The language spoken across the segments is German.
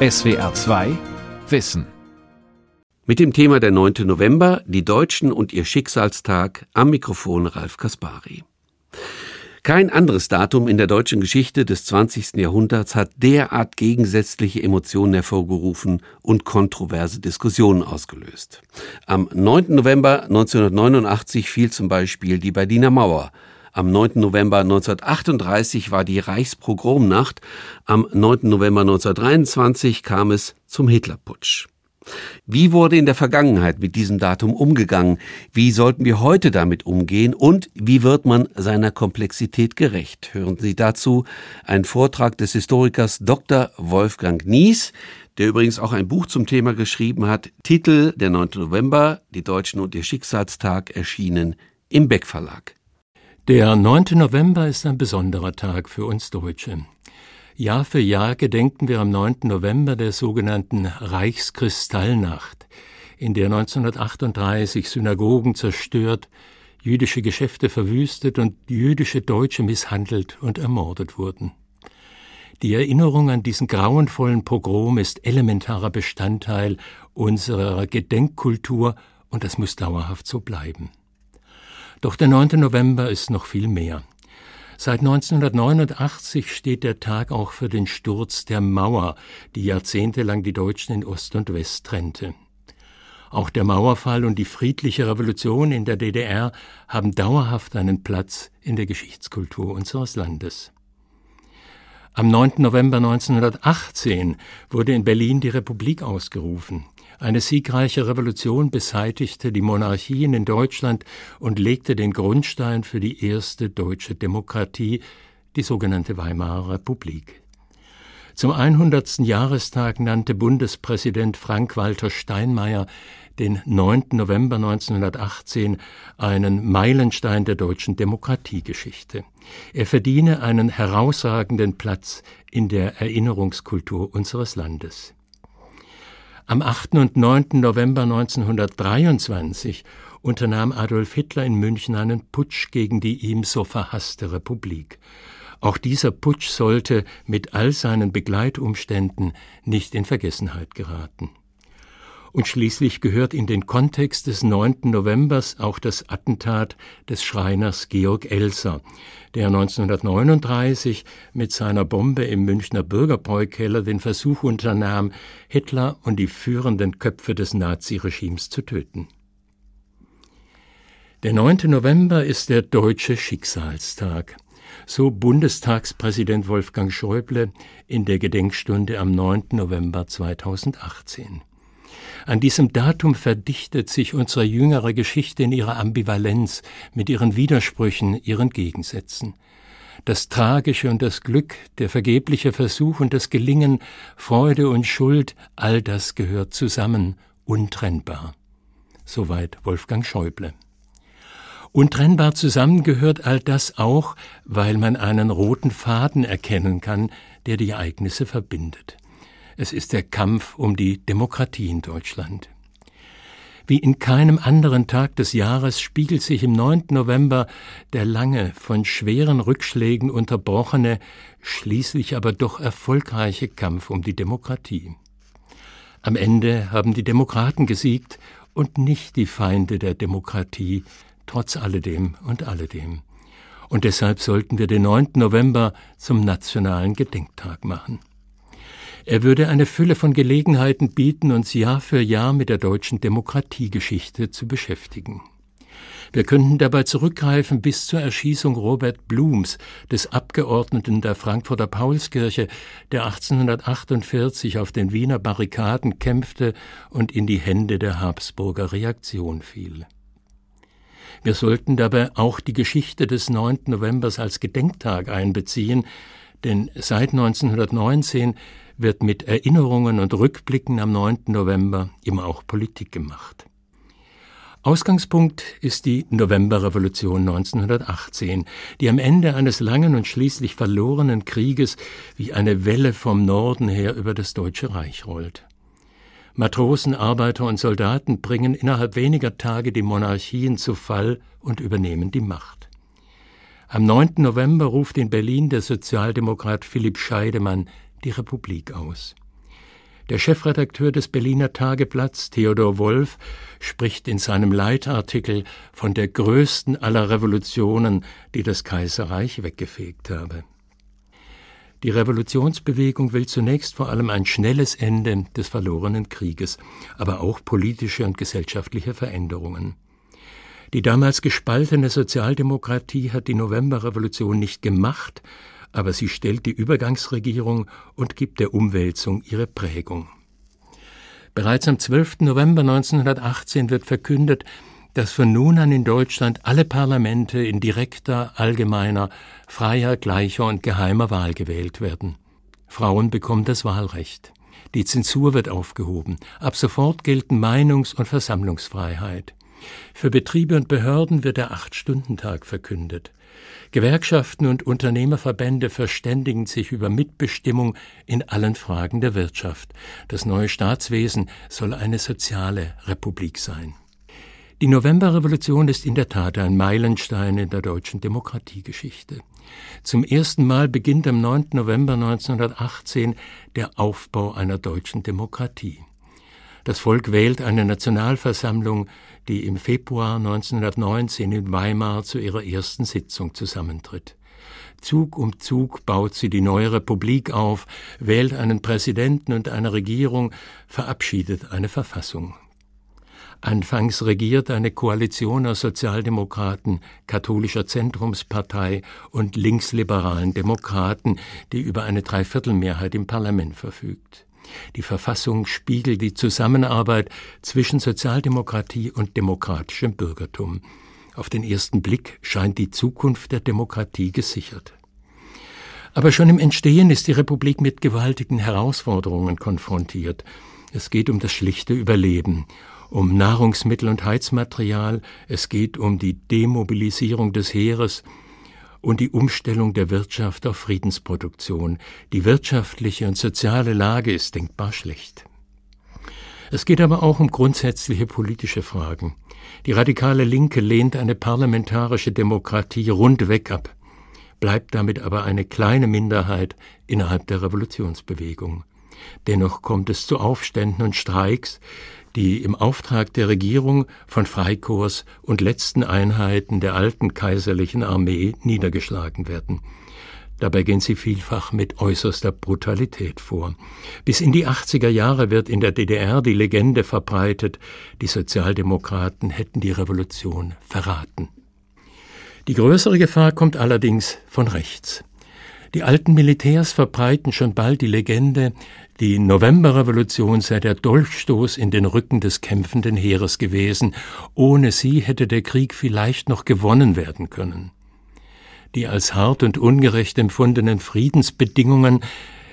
SWR 2 Wissen. Mit dem Thema der 9. November, die Deutschen und ihr Schicksalstag, am Mikrofon Ralf Kaspari. Kein anderes Datum in der deutschen Geschichte des 20. Jahrhunderts hat derart gegensätzliche Emotionen hervorgerufen und kontroverse Diskussionen ausgelöst. Am 9. November 1989 fiel zum Beispiel die Berliner Mauer, am 9. November 1938 war die Reichspogromnacht. Am 9. November 1923 kam es zum Hitlerputsch. Wie wurde in der Vergangenheit mit diesem Datum umgegangen? Wie sollten wir heute damit umgehen? Und wie wird man seiner Komplexität gerecht? Hören Sie dazu einen Vortrag des Historikers Dr. Wolfgang Nies, der übrigens auch ein Buch zum Thema geschrieben hat. Titel Der 9. November, die Deutschen und ihr Schicksalstag erschienen im Beck Verlag. Der 9. November ist ein besonderer Tag für uns Deutsche. Jahr für Jahr gedenken wir am 9. November der sogenannten Reichskristallnacht, in der 1938 Synagogen zerstört, jüdische Geschäfte verwüstet und jüdische Deutsche misshandelt und ermordet wurden. Die Erinnerung an diesen grauenvollen Pogrom ist elementarer Bestandteil unserer Gedenkkultur und das muss dauerhaft so bleiben. Doch der 9. November ist noch viel mehr. Seit 1989 steht der Tag auch für den Sturz der Mauer, die jahrzehntelang die Deutschen in Ost und West trennte. Auch der Mauerfall und die friedliche Revolution in der DDR haben dauerhaft einen Platz in der Geschichtskultur unseres Landes. Am 9. November 1918 wurde in Berlin die Republik ausgerufen. Eine siegreiche Revolution beseitigte die Monarchien in Deutschland und legte den Grundstein für die erste deutsche Demokratie, die sogenannte Weimarer Republik. Zum 100. Jahrestag nannte Bundespräsident Frank-Walter Steinmeier den 9. November 1918 einen Meilenstein der deutschen Demokratiegeschichte. Er verdiene einen herausragenden Platz in der Erinnerungskultur unseres Landes. Am 8. und 9. November 1923 unternahm Adolf Hitler in München einen Putsch gegen die ihm so verhasste Republik. Auch dieser Putsch sollte mit all seinen Begleitumständen nicht in Vergessenheit geraten. Und schließlich gehört in den Kontext des 9. Novembers auch das Attentat des Schreiners Georg Elser, der 1939 mit seiner Bombe im Münchner Bürgerbräukeller den Versuch unternahm, Hitler und die führenden Köpfe des Naziregimes zu töten. Der 9. November ist der deutsche Schicksalstag. So Bundestagspräsident Wolfgang Schäuble in der Gedenkstunde am 9. November 2018. An diesem Datum verdichtet sich unsere jüngere Geschichte in ihrer Ambivalenz, mit ihren Widersprüchen, ihren Gegensätzen. Das Tragische und das Glück, der vergebliche Versuch und das Gelingen, Freude und Schuld, all das gehört zusammen, untrennbar. Soweit Wolfgang Schäuble. Untrennbar zusammen gehört all das auch, weil man einen roten Faden erkennen kann, der die Ereignisse verbindet. Es ist der Kampf um die Demokratie in Deutschland. Wie in keinem anderen Tag des Jahres spiegelt sich im 9. November der lange, von schweren Rückschlägen unterbrochene, schließlich aber doch erfolgreiche Kampf um die Demokratie. Am Ende haben die Demokraten gesiegt und nicht die Feinde der Demokratie, trotz alledem und alledem. Und deshalb sollten wir den 9. November zum nationalen Gedenktag machen. Er würde eine Fülle von Gelegenheiten bieten, uns Jahr für Jahr mit der deutschen Demokratiegeschichte zu beschäftigen. Wir könnten dabei zurückgreifen bis zur Erschießung Robert Blums, des Abgeordneten der Frankfurter Paulskirche, der 1848 auf den Wiener Barrikaden kämpfte und in die Hände der Habsburger Reaktion fiel. Wir sollten dabei auch die Geschichte des 9. Novembers als Gedenktag einbeziehen, denn seit 1919 wird mit Erinnerungen und Rückblicken am 9. November immer auch Politik gemacht. Ausgangspunkt ist die Novemberrevolution 1918, die am Ende eines langen und schließlich verlorenen Krieges wie eine Welle vom Norden her über das Deutsche Reich rollt. Matrosen, Arbeiter und Soldaten bringen innerhalb weniger Tage die Monarchien zu Fall und übernehmen die Macht. Am 9. November ruft in Berlin der Sozialdemokrat Philipp Scheidemann die Republik aus. Der Chefredakteur des Berliner Tageblatts, Theodor Wolf, spricht in seinem Leitartikel von der größten aller Revolutionen, die das Kaiserreich weggefegt habe. Die Revolutionsbewegung will zunächst vor allem ein schnelles Ende des verlorenen Krieges, aber auch politische und gesellschaftliche Veränderungen. Die damals gespaltene Sozialdemokratie hat die Novemberrevolution nicht gemacht, aber sie stellt die Übergangsregierung und gibt der Umwälzung ihre Prägung. Bereits am 12. November 1918 wird verkündet, dass von nun an in Deutschland alle Parlamente in direkter, allgemeiner, freier, gleicher und geheimer Wahl gewählt werden. Frauen bekommen das Wahlrecht. Die Zensur wird aufgehoben. Ab sofort gelten Meinungs- und Versammlungsfreiheit. Für Betriebe und Behörden wird der Acht-Stunden-Tag verkündet. Gewerkschaften und Unternehmerverbände verständigen sich über Mitbestimmung in allen Fragen der Wirtschaft. Das neue Staatswesen soll eine soziale Republik sein. Die Novemberrevolution ist in der Tat ein Meilenstein in der deutschen Demokratiegeschichte. Zum ersten Mal beginnt am 9. November 1918 der Aufbau einer deutschen Demokratie. Das Volk wählt eine Nationalversammlung, die im Februar 1919 in Weimar zu ihrer ersten Sitzung zusammentritt. Zug um Zug baut sie die neue Republik auf, wählt einen Präsidenten und eine Regierung, verabschiedet eine Verfassung. Anfangs regiert eine Koalition aus Sozialdemokraten, katholischer Zentrumspartei und linksliberalen Demokraten, die über eine Dreiviertelmehrheit im Parlament verfügt. Die Verfassung spiegelt die Zusammenarbeit zwischen Sozialdemokratie und demokratischem Bürgertum. Auf den ersten Blick scheint die Zukunft der Demokratie gesichert. Aber schon im Entstehen ist die Republik mit gewaltigen Herausforderungen konfrontiert. Es geht um das schlichte Überleben, um Nahrungsmittel und Heizmaterial, es geht um die Demobilisierung des Heeres und die Umstellung der Wirtschaft auf Friedensproduktion. Die wirtschaftliche und soziale Lage ist denkbar schlecht. Es geht aber auch um grundsätzliche politische Fragen. Die radikale Linke lehnt eine parlamentarische Demokratie rundweg ab, bleibt damit aber eine kleine Minderheit innerhalb der Revolutionsbewegung. Dennoch kommt es zu Aufständen und Streiks, die im Auftrag der Regierung von Freikorps und letzten Einheiten der alten kaiserlichen Armee niedergeschlagen werden. Dabei gehen sie vielfach mit äußerster Brutalität vor. Bis in die 80er Jahre wird in der DDR die Legende verbreitet, die Sozialdemokraten hätten die Revolution verraten. Die größere Gefahr kommt allerdings von rechts. Die alten Militärs verbreiten schon bald die Legende, die Novemberrevolution sei der Dolchstoß in den Rücken des kämpfenden Heeres gewesen, ohne sie hätte der Krieg vielleicht noch gewonnen werden können. Die als hart und ungerecht empfundenen Friedensbedingungen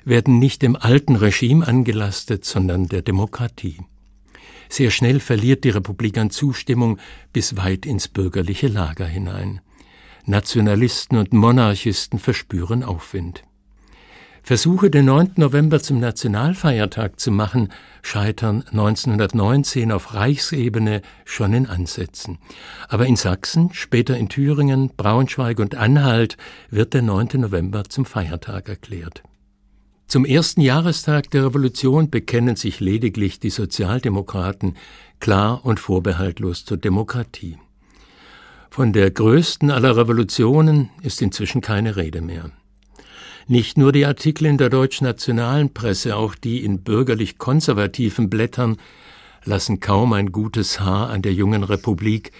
werden nicht dem alten Regime angelastet, sondern der Demokratie. Sehr schnell verliert die Republik an Zustimmung bis weit ins bürgerliche Lager hinein. Nationalisten und Monarchisten verspüren Aufwind. Versuche, den 9. November zum Nationalfeiertag zu machen, scheitern 1919 auf Reichsebene schon in Ansätzen. Aber in Sachsen, später in Thüringen, Braunschweig und Anhalt wird der 9. November zum Feiertag erklärt. Zum ersten Jahrestag der Revolution bekennen sich lediglich die Sozialdemokraten klar und vorbehaltlos zur Demokratie. Von der größten aller Revolutionen ist inzwischen keine Rede mehr. Nicht nur die Artikel in der deutschnationalen Presse, auch die in bürgerlich konservativen Blättern lassen kaum ein gutes Haar an der jungen Republik,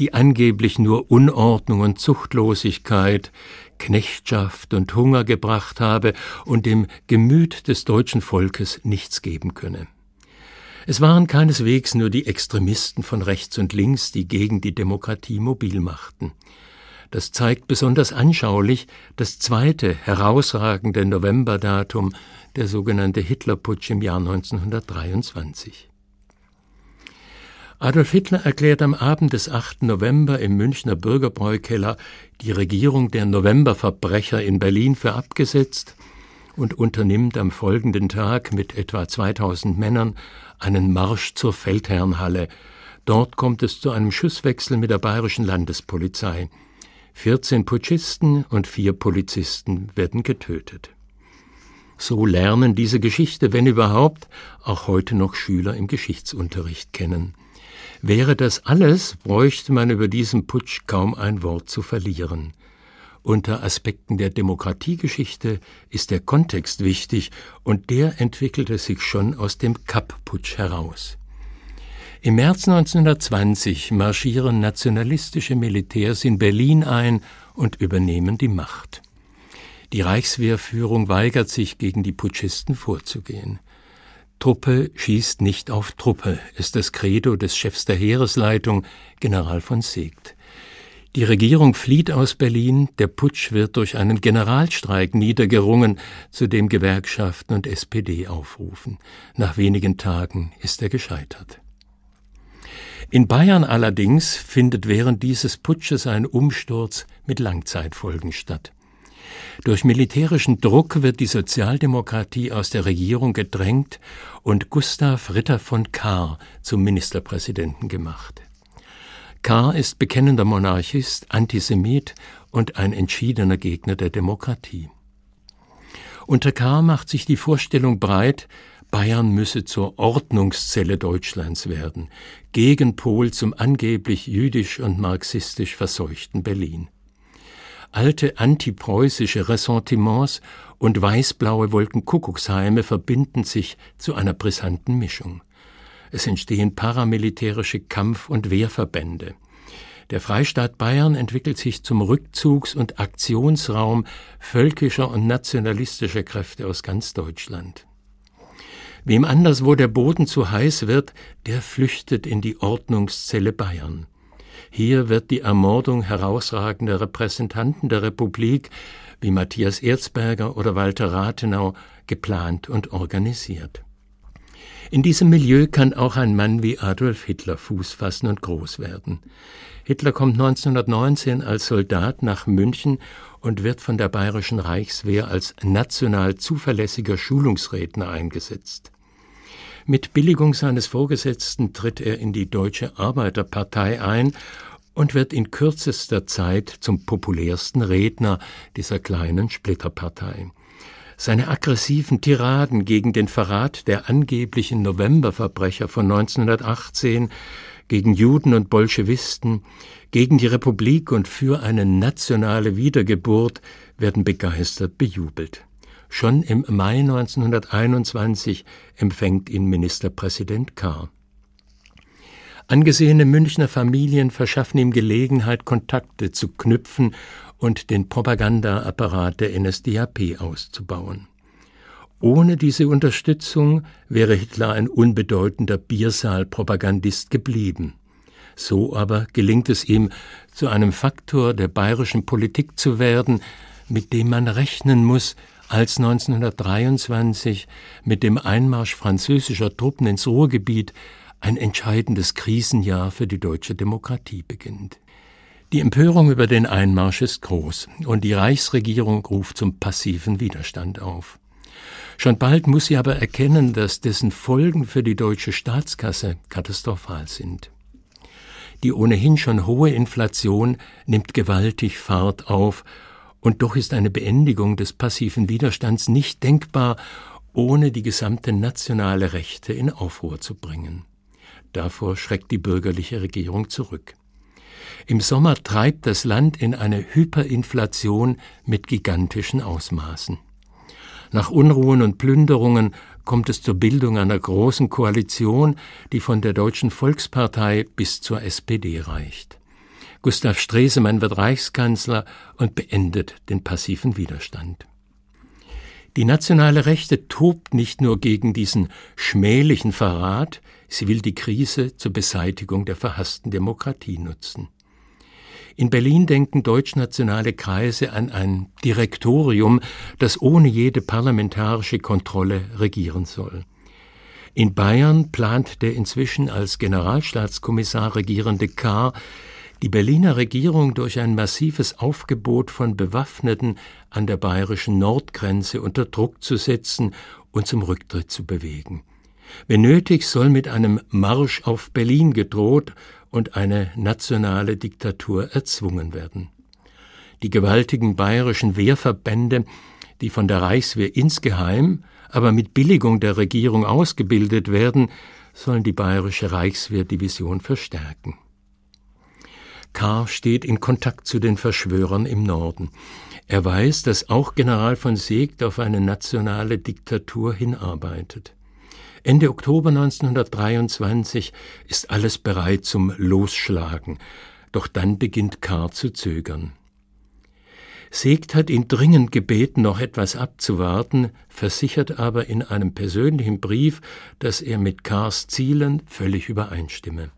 die angeblich nur Unordnung und Zuchtlosigkeit, Knechtschaft und Hunger gebracht habe und dem Gemüt des deutschen Volkes nichts geben könne. Es waren keineswegs nur die Extremisten von rechts und links, die gegen die Demokratie mobil machten. Das zeigt besonders anschaulich das zweite herausragende Novemberdatum, der sogenannte Hitlerputsch im Jahr 1923. Adolf Hitler erklärt am Abend des 8. November im Münchner Bürgerbräukeller die Regierung der Novemberverbrecher in Berlin für abgesetzt und unternimmt am folgenden Tag mit etwa 2000 Männern einen Marsch zur Feldherrnhalle. Dort kommt es zu einem Schusswechsel mit der bayerischen Landespolizei. 14 Putschisten und vier Polizisten werden getötet. So lernen diese Geschichte, wenn überhaupt, auch heute noch Schüler im Geschichtsunterricht kennen. Wäre das alles, bräuchte man über diesen Putsch kaum ein Wort zu verlieren. Unter Aspekten der Demokratiegeschichte ist der Kontext wichtig und der entwickelte sich schon aus dem Kapp-Putsch heraus. Im März 1920 marschieren nationalistische Militärs in Berlin ein und übernehmen die Macht. Die Reichswehrführung weigert sich, gegen die Putschisten vorzugehen. Truppe schießt nicht auf Truppe, ist das Credo des Chefs der Heeresleitung, General von Seegt. Die Regierung flieht aus Berlin, der Putsch wird durch einen Generalstreik niedergerungen, zu dem Gewerkschaften und SPD aufrufen. Nach wenigen Tagen ist er gescheitert. In Bayern allerdings findet während dieses Putsches ein Umsturz mit Langzeitfolgen statt. Durch militärischen Druck wird die Sozialdemokratie aus der Regierung gedrängt und Gustav Ritter von Kahr zum Ministerpräsidenten gemacht. Kahr ist bekennender Monarchist, Antisemit und ein entschiedener Gegner der Demokratie. Unter Kahr macht sich die Vorstellung breit, Bayern müsse zur Ordnungszelle Deutschlands werden, Gegenpol zum angeblich jüdisch und marxistisch verseuchten Berlin. Alte antipreußische Ressentiments und weißblaue Wolkenkuckucksheime verbinden sich zu einer brisanten Mischung. Es entstehen paramilitärische Kampf- und Wehrverbände. Der Freistaat Bayern entwickelt sich zum Rückzugs- und Aktionsraum völkischer und nationalistischer Kräfte aus ganz Deutschland. Wem anderswo der Boden zu heiß wird, der flüchtet in die Ordnungszelle Bayern. Hier wird die Ermordung herausragender Repräsentanten der Republik wie Matthias Erzberger oder Walter Rathenau geplant und organisiert. In diesem Milieu kann auch ein Mann wie Adolf Hitler Fuß fassen und groß werden. Hitler kommt 1919 als Soldat nach München und wird von der bayerischen Reichswehr als national zuverlässiger Schulungsredner eingesetzt. Mit Billigung seines Vorgesetzten tritt er in die Deutsche Arbeiterpartei ein und wird in kürzester Zeit zum populärsten Redner dieser kleinen Splitterpartei. Seine aggressiven Tiraden gegen den Verrat der angeblichen Novemberverbrecher von 1918, gegen Juden und Bolschewisten, gegen die Republik und für eine nationale Wiedergeburt werden begeistert bejubelt. Schon im Mai 1921 empfängt ihn Ministerpräsident Kahr. Angesehene Münchner Familien verschaffen ihm Gelegenheit, Kontakte zu knüpfen und den Propagandaapparat der NSDAP auszubauen. Ohne diese Unterstützung wäre Hitler ein unbedeutender Biersaalpropagandist geblieben. So aber gelingt es ihm, zu einem Faktor der bayerischen Politik zu werden, mit dem man rechnen muss, als 1923 mit dem Einmarsch französischer Truppen ins Ruhrgebiet ein entscheidendes Krisenjahr für die deutsche Demokratie beginnt. Die Empörung über den Einmarsch ist groß und die Reichsregierung ruft zum passiven Widerstand auf. Schon bald muss sie aber erkennen, dass dessen Folgen für die deutsche Staatskasse katastrophal sind. Die ohnehin schon hohe Inflation nimmt gewaltig Fahrt auf, und doch ist eine Beendigung des passiven Widerstands nicht denkbar, ohne die gesamte nationale Rechte in Aufruhr zu bringen. Davor schreckt die bürgerliche Regierung zurück. Im Sommer treibt das Land in eine Hyperinflation mit gigantischen Ausmaßen. Nach Unruhen und Plünderungen kommt es zur Bildung einer großen Koalition, die von der Deutschen Volkspartei bis zur SPD reicht. Gustav Stresemann wird Reichskanzler und beendet den passiven Widerstand. Die nationale Rechte tobt nicht nur gegen diesen schmählichen Verrat, sie will die Krise zur Beseitigung der verhassten Demokratie nutzen. In Berlin denken deutschnationale Kreise an ein Direktorium, das ohne jede parlamentarische Kontrolle regieren soll. In Bayern plant der inzwischen als Generalstaatskommissar regierende K. die Berliner Regierung durch ein massives Aufgebot von Bewaffneten an der bayerischen Nordgrenze unter Druck zu setzen und zum Rücktritt zu bewegen. Wenn nötig, soll mit einem Marsch auf Berlin gedroht und eine nationale Diktatur erzwungen werden. Die gewaltigen bayerischen Wehrverbände, die von der Reichswehr insgeheim, aber mit Billigung der Regierung ausgebildet werden, sollen die bayerische Reichswehrdivision verstärken. Kahr steht in Kontakt zu den Verschwörern im Norden. Er weiß, dass auch General von Seeckt auf eine nationale Diktatur hinarbeitet. Ende Oktober 1923 ist alles bereit zum Losschlagen, doch dann beginnt Kahr zu zögern. Seegt hat ihn dringend gebeten, noch etwas abzuwarten, versichert aber in einem persönlichen Brief, dass er mit Kars Zielen völlig übereinstimme.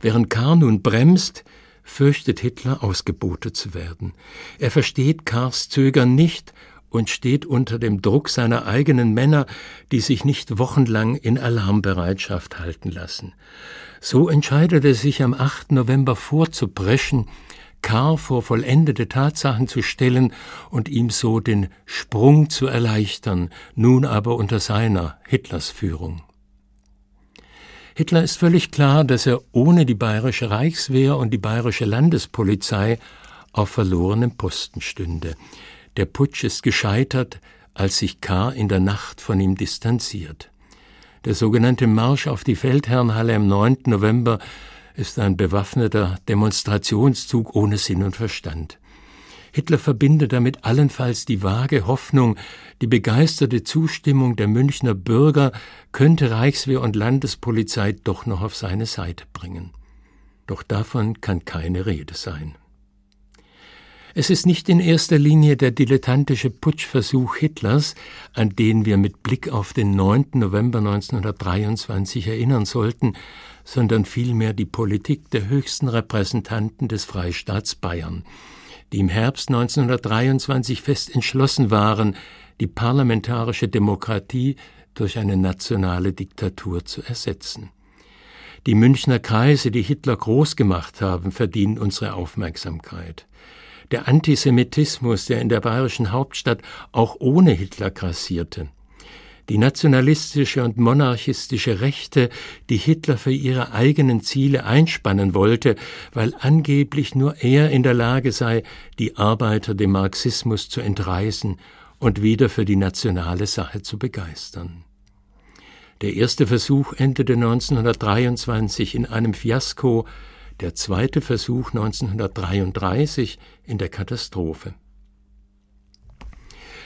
Während Kahr nun bremst, fürchtet Hitler ausgebotet zu werden. Er versteht Kars Zögern nicht und steht unter dem Druck seiner eigenen Männer, die sich nicht wochenlang in Alarmbereitschaft halten lassen. So entscheidet er sich am 8. November vorzupreschen, Karl vor vollendete Tatsachen zu stellen und ihm so den Sprung zu erleichtern, nun aber unter seiner Hitlers Führung. Hitler ist völlig klar, dass er ohne die bayerische Reichswehr und die bayerische Landespolizei auf verlorenem Posten stünde. Der Putsch ist gescheitert, als sich K. in der Nacht von ihm distanziert. Der sogenannte Marsch auf die Feldherrnhalle am 9. November ist ein bewaffneter Demonstrationszug ohne Sinn und Verstand. Hitler verbindet damit allenfalls die vage Hoffnung, die begeisterte Zustimmung der Münchner Bürger könnte Reichswehr und Landespolizei doch noch auf seine Seite bringen. Doch davon kann keine Rede sein. Es ist nicht in erster Linie der dilettantische Putschversuch Hitlers, an den wir mit Blick auf den 9. November 1923 erinnern sollten, sondern vielmehr die Politik der höchsten Repräsentanten des Freistaats Bayern, die im Herbst 1923 fest entschlossen waren, die parlamentarische Demokratie durch eine nationale Diktatur zu ersetzen. Die Münchner Kreise, die Hitler groß gemacht haben, verdienen unsere Aufmerksamkeit. Der Antisemitismus, der in der bayerischen Hauptstadt auch ohne Hitler grassierte, die nationalistische und monarchistische Rechte, die Hitler für ihre eigenen Ziele einspannen wollte, weil angeblich nur er in der Lage sei, die Arbeiter dem Marxismus zu entreißen und wieder für die nationale Sache zu begeistern. Der erste Versuch endete 1923 in einem Fiasko, der zweite Versuch 1933 in der Katastrophe.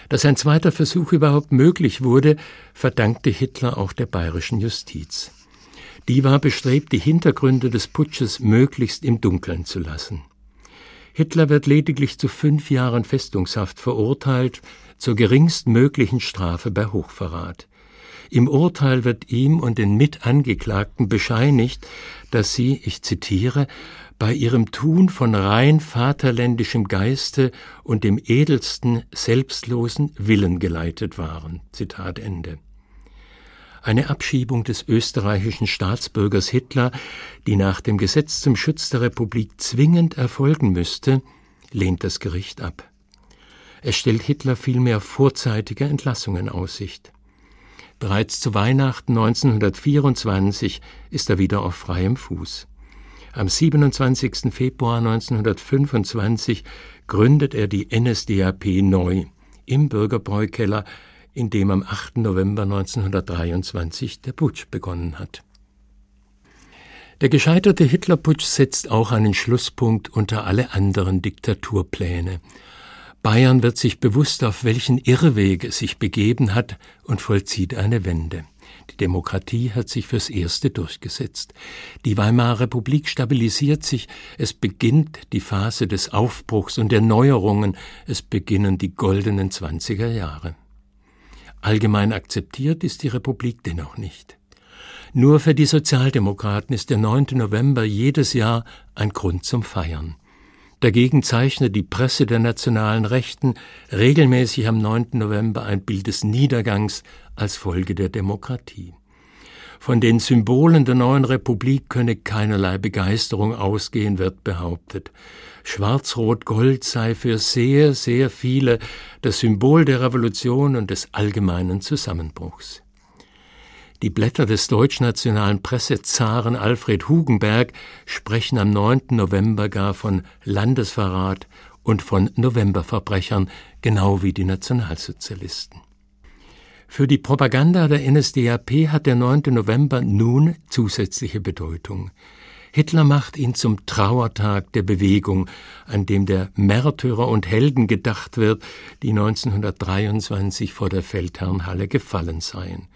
Dass ein zweiter Versuch überhaupt möglich wurde, verdankte Hitler auch der bayerischen Justiz. Die war bestrebt, die Hintergründe des Putsches möglichst im Dunkeln zu lassen. Hitler wird lediglich zu fünf Jahren Festungshaft verurteilt, zur geringstmöglichen Strafe bei Hochverrat. Im Urteil wird ihm und den Mitangeklagten bescheinigt, dass sie, ich zitiere, bei ihrem Tun von rein vaterländischem Geiste und dem edelsten, selbstlosen Willen geleitet waren. Zitat Ende. Eine Abschiebung des österreichischen Staatsbürgers Hitler, die nach dem Gesetz zum Schutz der Republik zwingend erfolgen müsste, lehnt das Gericht ab. Es stellt Hitler vielmehr vorzeitige Entlassung in Aussicht. Bereits zu Weihnachten 1924 ist er wieder auf freiem Fuß. Am 27. Februar 1925 gründet er die NSDAP neu im Bürgerbräukeller, in dem am 8. November 1923 der Putsch begonnen hat. Der gescheiterte Hitlerputsch setzt auch einen Schlusspunkt unter alle anderen Diktaturpläne. Bayern wird sich bewusst, auf welchen Irrweg es sich begeben hat und vollzieht eine Wende. Die Demokratie hat sich fürs Erste durchgesetzt. Die Weimarer Republik stabilisiert sich. Es beginnt die Phase des Aufbruchs und der Neuerungen. Es beginnen die goldenen Zwanziger Jahre. Allgemein akzeptiert ist die Republik dennoch nicht. Nur für die Sozialdemokraten ist der 9. November jedes Jahr ein Grund zum Feiern. Dagegen zeichnet die Presse der nationalen Rechten regelmäßig am 9. November ein Bild des Niedergangs als Folge der Demokratie. Von den Symbolen der neuen Republik könne keinerlei Begeisterung ausgehen, wird behauptet. Schwarz-Rot-Gold sei für sehr, sehr viele das Symbol der Revolution und des allgemeinen Zusammenbruchs. Die Blätter des deutschnationalen Pressezaren Alfred Hugenberg sprechen am 9. November gar von Landesverrat und von Novemberverbrechern, genau wie die Nationalsozialisten. Für die Propaganda der NSDAP hat der 9. November nun zusätzliche Bedeutung. Hitler macht ihn zum Trauertag der Bewegung, an dem der Märtyrer und Helden gedacht wird, die 1923 vor der Feldherrnhalle gefallen seien.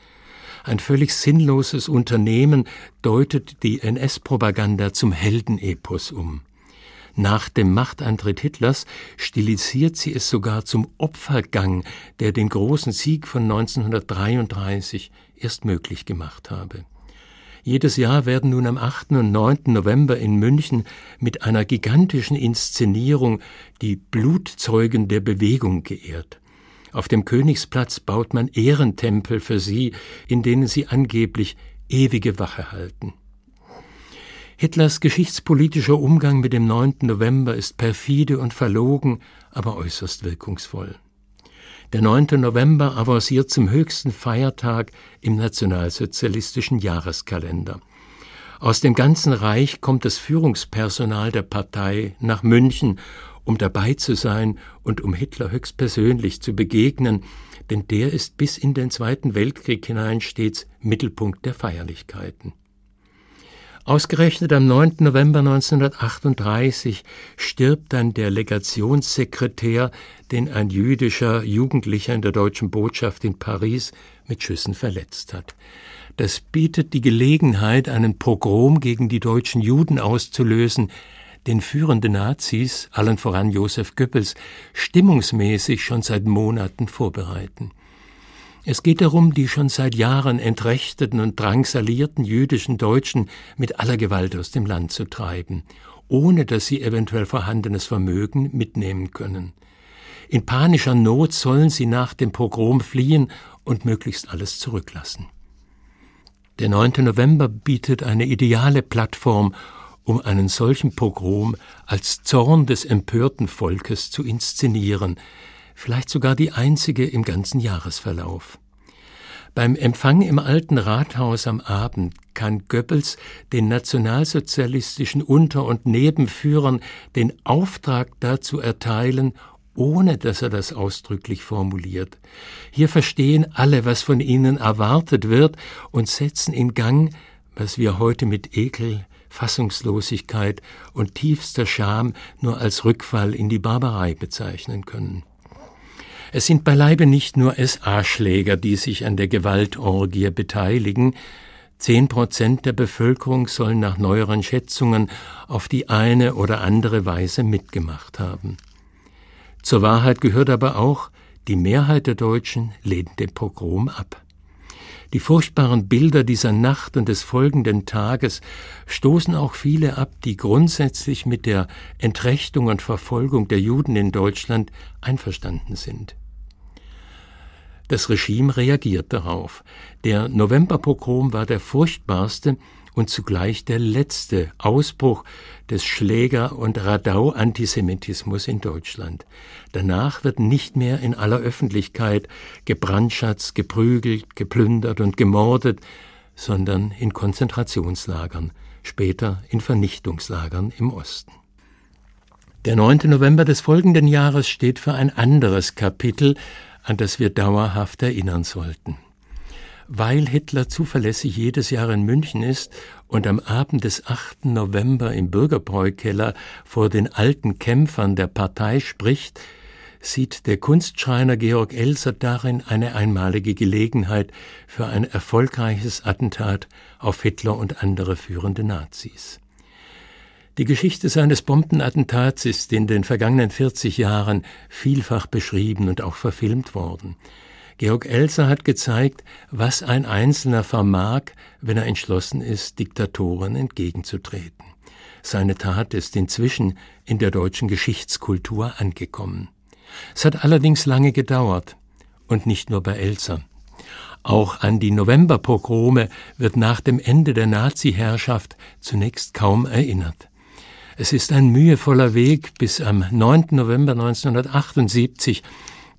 Ein völlig sinnloses Unternehmen deutet die NS-Propaganda zum Heldenepos um. Nach dem Machtantritt Hitlers stilisiert sie es sogar zum Opfergang, der den großen Sieg von 1933 erst möglich gemacht habe. Jedes Jahr werden nun am 8. und 9. November in München mit einer gigantischen Inszenierung die Blutzeugen der Bewegung geehrt. Auf dem Königsplatz baut man Ehrentempel für sie, in denen sie angeblich ewige Wache halten. Hitlers geschichtspolitischer Umgang mit dem 9. November ist perfide und verlogen, aber äußerst wirkungsvoll. Der 9. November avanciert zum höchsten Feiertag im nationalsozialistischen Jahreskalender. Aus dem ganzen Reich kommt das Führungspersonal der Partei nach München, um dabei zu sein und um Hitler höchstpersönlich zu begegnen, denn der ist bis in den Zweiten Weltkrieg hinein stets Mittelpunkt der Feierlichkeiten. Ausgerechnet am 9. November 1938 stirbt dann der Legationssekretär, den ein jüdischer Jugendlicher in der deutschen Botschaft in Paris mit Schüssen verletzt hat. Das bietet die Gelegenheit, einen Pogrom gegen die deutschen Juden auszulösen, den führende Nazis, allen voran Josef Goebbels, stimmungsmäßig schon seit Monaten vorbereiten. Es geht darum, die schon seit Jahren entrechteten und drangsalierten jüdischen Deutschen mit aller Gewalt aus dem Land zu treiben, ohne dass sie eventuell vorhandenes Vermögen mitnehmen können. In panischer Not sollen sie nach dem Pogrom fliehen und möglichst alles zurücklassen. Der 9. November bietet eine ideale Plattform, um einen solchen Pogrom als Zorn des empörten Volkes zu inszenieren, vielleicht sogar die einzige im ganzen Jahresverlauf. Beim Empfang im alten Rathaus am Abend kann Goebbels den nationalsozialistischen Unter- und Nebenführern den Auftrag dazu erteilen, ohne dass er das ausdrücklich formuliert. Hier verstehen alle, was von ihnen erwartet wird und setzen in Gang, was wir heute mit Ekel, Fassungslosigkeit und tiefster Scham nur als Rückfall in die Barbarei bezeichnen können. Es sind beileibe nicht nur SA-Schläger, die sich an der Gewaltorgie beteiligen. Zehn Prozent der Bevölkerung sollen nach neueren Schätzungen auf die eine oder andere Weise mitgemacht haben. Zur Wahrheit gehört aber auch, die Mehrheit der Deutschen lehnt den Pogrom ab. Die furchtbaren Bilder dieser Nacht und des folgenden Tages stoßen auch viele ab, die grundsätzlich mit der Entrechtung und Verfolgung der Juden in Deutschland einverstanden sind. Das Regime reagiert darauf. Der Novemberpogrom war der furchtbarste und zugleich der letzte Ausbruch des Schläger- und Radau-Antisemitismus in Deutschland. Danach wird nicht mehr in aller Öffentlichkeit gebrandschatzt, geprügelt, geplündert und gemordet, sondern in Konzentrationslagern, später in Vernichtungslagern im Osten. Der 9. November des folgenden Jahres steht für ein anderes Kapitel, an das wir dauerhaft erinnern sollten. Weil Hitler zuverlässig jedes Jahr in München ist und am Abend des 8. November im Bürgerbräukeller vor den alten Kämpfern der Partei spricht, sieht der Kunstschreiner Georg Elser darin eine einmalige Gelegenheit für ein erfolgreiches Attentat auf Hitler und andere führende Nazis. Die Geschichte seines Bombenattentats ist in den vergangenen 40 Jahren vielfach beschrieben und auch verfilmt worden. Georg Elser hat gezeigt, was ein Einzelner vermag, wenn er entschlossen ist, Diktatoren entgegenzutreten. Seine Tat ist inzwischen in der deutschen Geschichtskultur angekommen. Es hat allerdings lange gedauert, und nicht nur bei Elser. Auch an die Novemberpogrome wird nach dem Ende der Nazi-Herrschaft zunächst kaum erinnert. Es ist ein mühevoller Weg, bis am 9. November 1978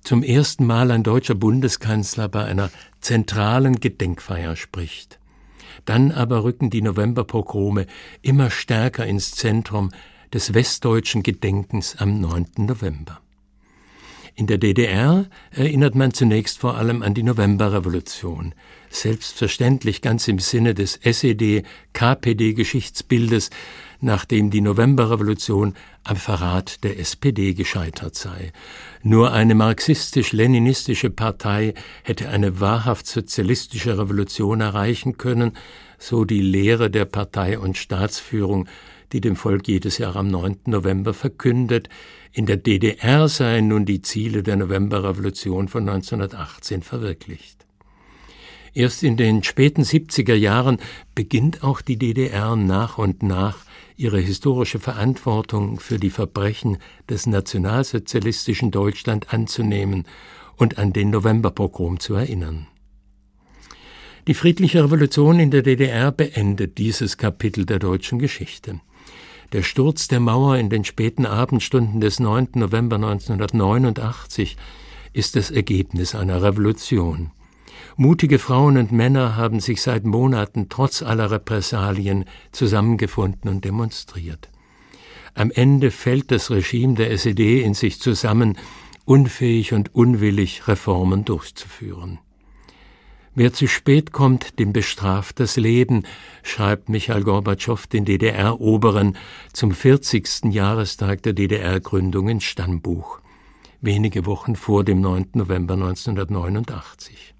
zum ersten Mal ein deutscher Bundeskanzler bei einer zentralen Gedenkfeier spricht. Dann aber rücken die Novemberpogrome immer stärker ins Zentrum des westdeutschen Gedenkens am 9. November. In der DDR erinnert man zunächst vor allem an die Novemberrevolution, selbstverständlich ganz im Sinne des SED-KPD-Geschichtsbildes, nachdem die Novemberrevolution am Verrat der SPD gescheitert sei. Nur eine marxistisch-leninistische Partei hätte eine wahrhaft sozialistische Revolution erreichen können, so die Lehre der Partei und Staatsführung, die dem Volk jedes Jahr am 9. November verkündet, in der DDR seien nun die Ziele der Novemberrevolution von 1918 verwirklicht. Erst in den späten 70er Jahren beginnt auch die DDR nach und nach ihre historische Verantwortung für die Verbrechen des nationalsozialistischen Deutschland anzunehmen und an den Novemberpogrom zu erinnern. Die friedliche Revolution in der DDR beendet dieses Kapitel der deutschen Geschichte. Der Sturz der Mauer in den späten Abendstunden des 9. November 1989 ist das Ergebnis einer Revolution. Mutige Frauen und Männer haben sich seit Monaten trotz aller Repressalien zusammengefunden und demonstriert. Am Ende fällt das Regime der SED in sich zusammen, unfähig und unwillig Reformen durchzuführen. Wer zu spät kommt, dem bestraft das Leben, schreibt Michael Gorbatschow den DDR-Oberen zum 40. Jahrestag der DDR-Gründung ins Stammbuch, wenige Wochen vor dem 9. November 1989.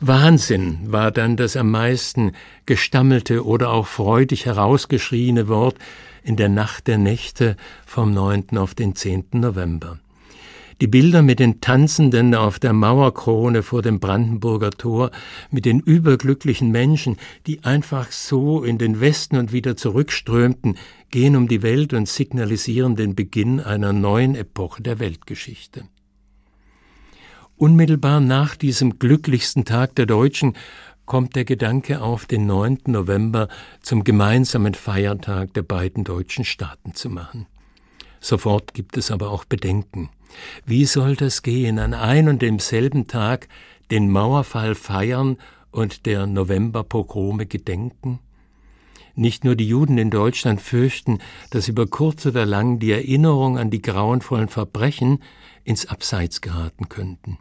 Wahnsinn war dann das am meisten gestammelte oder auch freudig herausgeschrieene Wort in der Nacht der Nächte vom 9. auf den 10. November. Die Bilder mit den Tanzenden auf der Mauerkrone vor dem Brandenburger Tor, mit den überglücklichen Menschen, die einfach so in den Westen und wieder zurückströmten, gehen um die Welt und signalisieren den Beginn einer neuen Epoche der Weltgeschichte. Unmittelbar nach diesem glücklichsten Tag der Deutschen kommt der Gedanke auf, den 9. November zum gemeinsamen Feiertag der beiden deutschen Staaten zu machen. Sofort gibt es aber auch Bedenken. Wie soll das gehen, an ein und demselben Tag den Mauerfall feiern und der Novemberpogrome gedenken? Nicht nur die Juden in Deutschland fürchten, dass über kurz oder lang die Erinnerung an die grauenvollen Verbrechen ins Abseits geraten könnten.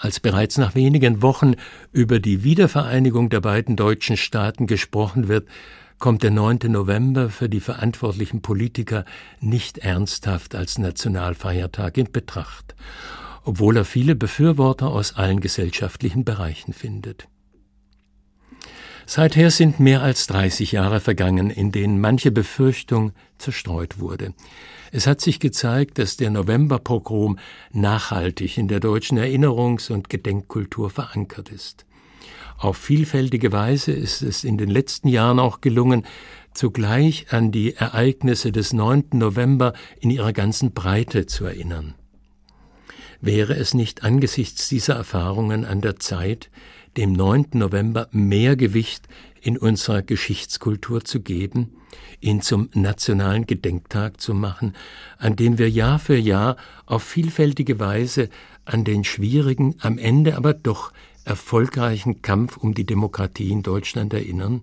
Als bereits nach wenigen Wochen über die Wiedervereinigung der beiden deutschen Staaten gesprochen wird, kommt der 9. November für die verantwortlichen Politiker nicht ernsthaft als Nationalfeiertag in Betracht, obwohl er viele Befürworter aus allen gesellschaftlichen Bereichen findet. Seither sind mehr als 30 Jahre vergangen, in denen manche Befürchtung zerstreut wurde. Es hat sich gezeigt, dass der Novemberpogrom nachhaltig in der deutschen Erinnerungs- und Gedenkkultur verankert ist. Auf vielfältige Weise ist es in den letzten Jahren auch gelungen, zugleich an die Ereignisse des 9. November in ihrer ganzen Breite zu erinnern. Wäre es nicht angesichts dieser Erfahrungen an der Zeit, dem 9. November mehr Gewicht in unserer Geschichtskultur zu geben, ihn zum nationalen Gedenktag zu machen, an dem wir Jahr für Jahr auf vielfältige Weise an den schwierigen, am Ende aber doch erfolgreichen Kampf um die Demokratie in Deutschland erinnern?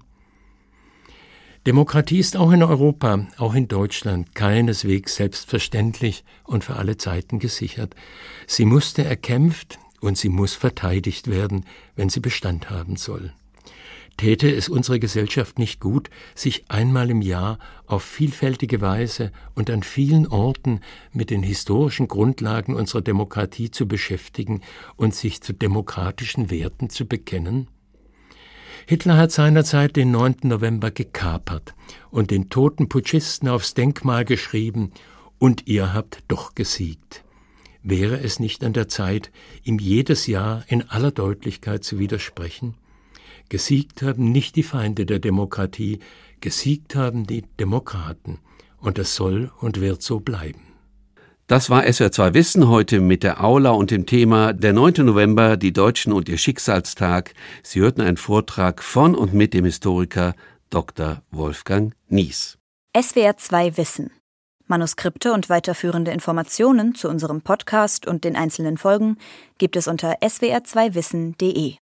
Demokratie ist auch in Europa, auch in Deutschland keineswegs selbstverständlich und für alle Zeiten gesichert. Sie musste erkämpft und sie muss verteidigt werden, wenn sie Bestand haben soll. Täte es unsere Gesellschaft nicht gut, sich einmal im Jahr auf vielfältige Weise und an vielen Orten mit den historischen Grundlagen unserer Demokratie zu beschäftigen und sich zu demokratischen Werten zu bekennen? Hitler hat seinerzeit den 9. November gekapert und den toten Putschisten aufs Denkmal geschrieben, und ihr habt doch gesiegt. Wäre es nicht an der Zeit, ihm jedes Jahr in aller Deutlichkeit zu widersprechen? Gesiegt haben nicht die Feinde der Demokratie, gesiegt haben die Demokraten. Und das soll und wird so bleiben. Das war SWR2 Wissen heute mit der Aula und dem Thema Der 9. November, die Deutschen und ihr Schicksalstag. Sie hörten einen Vortrag von und mit dem Historiker Dr. Wolfgang Nies. SWR2 Wissen. Manuskripte und weiterführende Informationen zu unserem Podcast und den einzelnen Folgen gibt es unter swr2wissen.de.